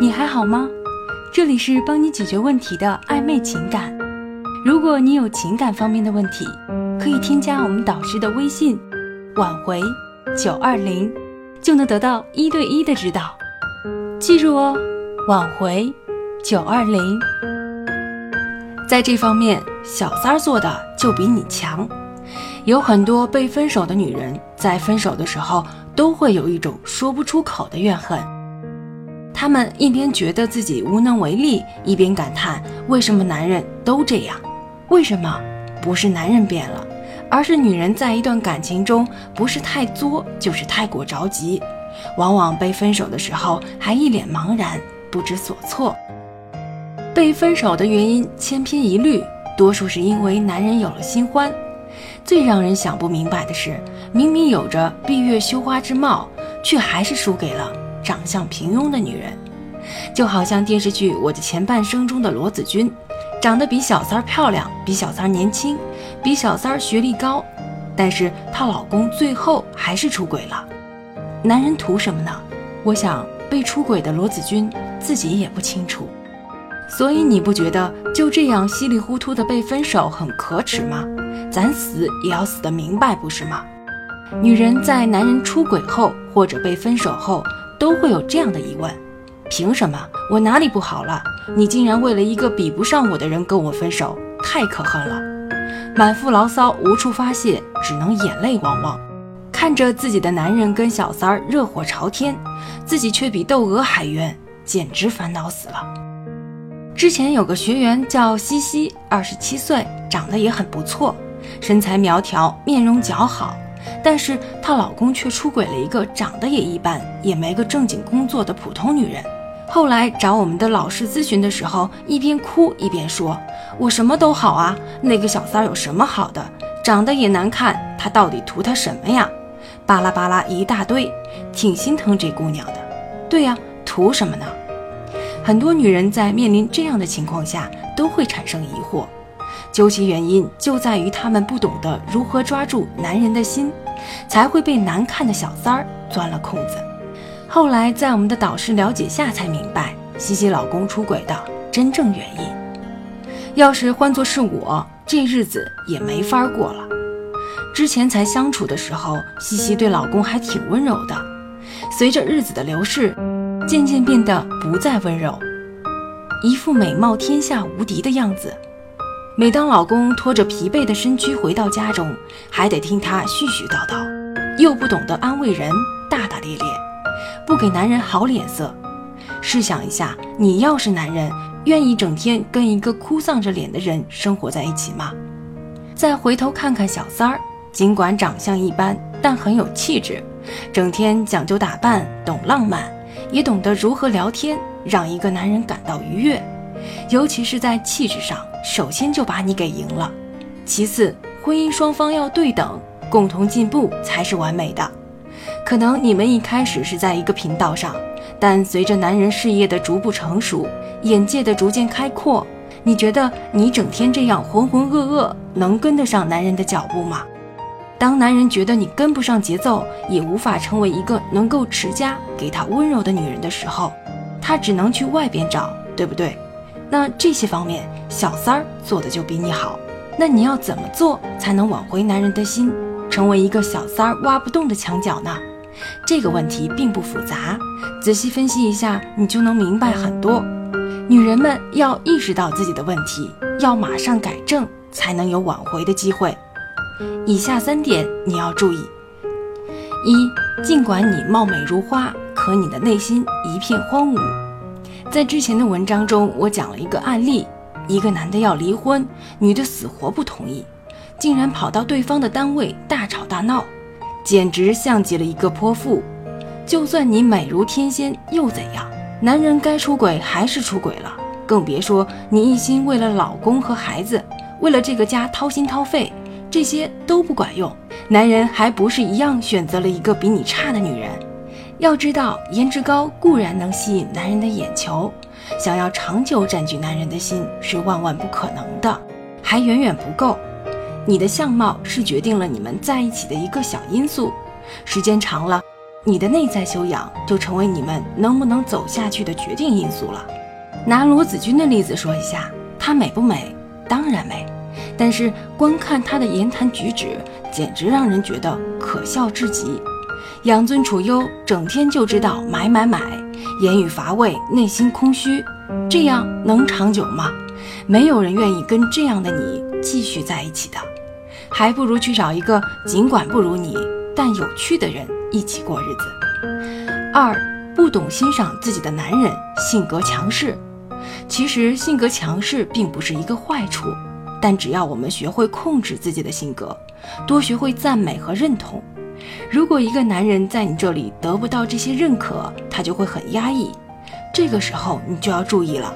你还好吗？这里是帮你解决问题的暧昧情感。如果你有情感方面的问题，可以添加我们导师的微信“挽回九二零”，就能得到一对一的指导。记住哦，挽回九二零。在这方面，小三儿做的就比你强。有很多被分手的女人，在分手的时候都会有一种说不出口的怨恨。他们一边觉得自己无能为力，一边感叹为什么男人都这样？为什么不是男人变了，而是女人在一段感情中不是太作，就是太过着急，往往被分手的时候还一脸茫然，不知所措。被分手的原因千篇一律，多数是因为男人有了新欢。最让人想不明白的是，明明有着闭月羞花之貌，却还是输给了长相平庸的女人。就好像电视剧《我的前半生》中的罗子君，长得比小三漂亮，比小三年轻，比小三学历高，但是她老公最后还是出轨了。男人图什么呢？我想被出轨的罗子君自己也不清楚。所以你不觉得就这样稀里糊涂的被分手很可耻吗？咱死也要死得明白，不是吗？女人在男人出轨后或者被分手后，都会有这样的疑问：凭什么我哪里不好了？你竟然为了一个比不上我的人跟我分手，太可恨了！满腹牢骚无处发泄，只能眼泪汪汪，看着自己的男人跟小三儿热火朝天，自己却比窦娥还冤，简直烦恼死了。之前有个学员叫西西，二十七岁，长得也很不错，身材苗条，面容姣好。但是她老公却出轨了一个长得也一般，也没个正经工作的普通女人。后来找我们的老师咨询的时候，一边哭一边说：“我什么都好啊，那个小三有什么好的？长得也难看，他到底图他什么呀？”巴拉巴拉一大堆，挺心疼这姑娘的。对呀，图什么呢？很多女人在面临这样的情况下都会产生疑惑，究其原因就在于她们不懂得如何抓住男人的心，才会被难看的小三儿钻了空子。后来在我们的导师了解下才明白，西西老公出轨的真正原因。要是换作是我，这日子也没法过了。之前才相处的时候，西西对老公还挺温柔的，随着日子的流逝。渐渐变得不再温柔，一副美貌天下无敌的样子。每当老公拖着疲惫的身躯回到家中，还得听他絮絮叨叨，又不懂得安慰人，大大咧咧，不给男人好脸色。试想一下，你要是男人，愿意整天跟一个哭丧着脸的人生活在一起吗？再回头看看小三儿，尽管长相一般，但很有气质，整天讲究打扮，懂浪漫。也懂得如何聊天，让一个男人感到愉悦，尤其是在气质上，首先就把你给赢了。其次，婚姻双方要对等，共同进步才是完美的。可能你们一开始是在一个频道上，但随着男人事业的逐步成熟，眼界的逐渐开阔，你觉得你整天这样浑浑噩噩，能跟得上男人的脚步吗？当男人觉得你跟不上节奏，也无法成为一个能够持家、给他温柔的女人的时候，他只能去外边找，对不对？那这些方面，小三儿做的就比你好。那你要怎么做才能挽回男人的心，成为一个小三儿挖不动的墙角呢？这个问题并不复杂，仔细分析一下，你就能明白很多。女人们要意识到自己的问题，要马上改正，才能有挽回的机会。以下三点你要注意：一，尽管你貌美如花，可你的内心一片荒芜。在之前的文章中，我讲了一个案例：一个男的要离婚，女的死活不同意，竟然跑到对方的单位大吵大闹，简直像极了一个泼妇。就算你美如天仙又怎样？男人该出轨还是出轨了，更别说你一心为了老公和孩子，为了这个家掏心掏肺。这些都不管用，男人还不是一样选择了一个比你差的女人。要知道，颜值高固然能吸引男人的眼球，想要长久占据男人的心是万万不可能的，还远远不够。你的相貌是决定了你们在一起的一个小因素，时间长了，你的内在修养就成为你们能不能走下去的决定因素了。拿罗子君的例子说一下，她美不美？当然美，但是光看她的言谈举止，简直让人觉得可笑至极。养尊处优，整天就知道买买买，言语乏味，内心空虚，这样能长久吗？没有人愿意跟这样的你继续在一起的，还不如去找一个尽管不如你，但有趣的人一起过日子。二，不懂欣赏自己的男人，性格强势。其实性格强势并不是一个坏处，但只要我们学会控制自己的性格，多学会赞美和认同。如果一个男人在你这里得不到这些认可，他就会很压抑。这个时候你就要注意了，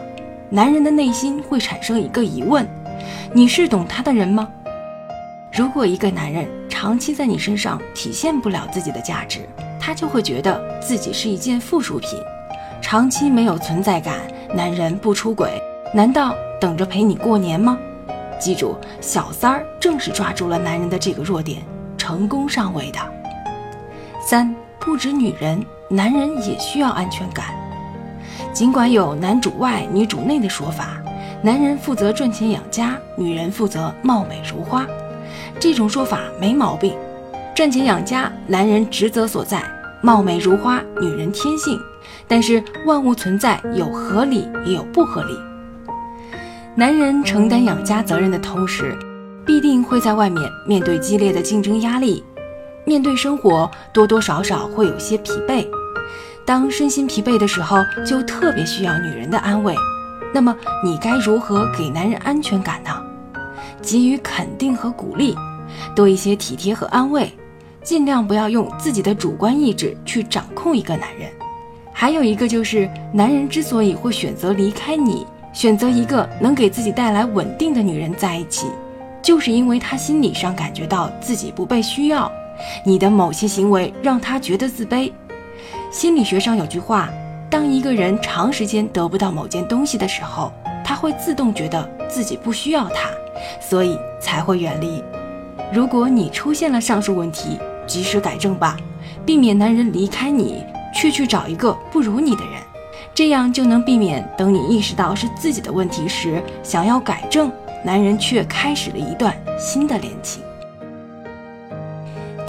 男人的内心会产生一个疑问：你是懂他的人吗？如果一个男人长期在你身上体现不了自己的价值，他就会觉得自己是一件附属品，长期没有存在感。男人不出轨，难道等着陪你过年吗？记住，小三儿正是抓住了男人的这个弱点，成功上位的。三不止女人，男人也需要安全感。尽管有男主外女主内的说法，男人负责赚钱养家，女人负责貌美如花，这种说法没毛病。赚钱养家，男人职责所在；貌美如花，女人天性。但是万物存在有合理也有不合理。男人承担养家责任的同时，必定会在外面面对激烈的竞争压力。面对生活，多多少少会有些疲惫。当身心疲惫的时候，就特别需要女人的安慰。那么，你该如何给男人安全感呢？给予肯定和鼓励，多一些体贴和安慰，尽量不要用自己的主观意志去掌控一个男人。还有一个就是，男人之所以会选择离开你，选择一个能给自己带来稳定的女人在一起，就是因为他心理上感觉到自己不被需要。你的某些行为让他觉得自卑。心理学上有句话：当一个人长时间得不到某件东西的时候，他会自动觉得自己不需要他，所以才会远离。如果你出现了上述问题，及时改正吧，避免男人离开你，却去找一个不如你的人，这样就能避免等你意识到是自己的问题时，想要改正，男人却开始了一段新的恋情。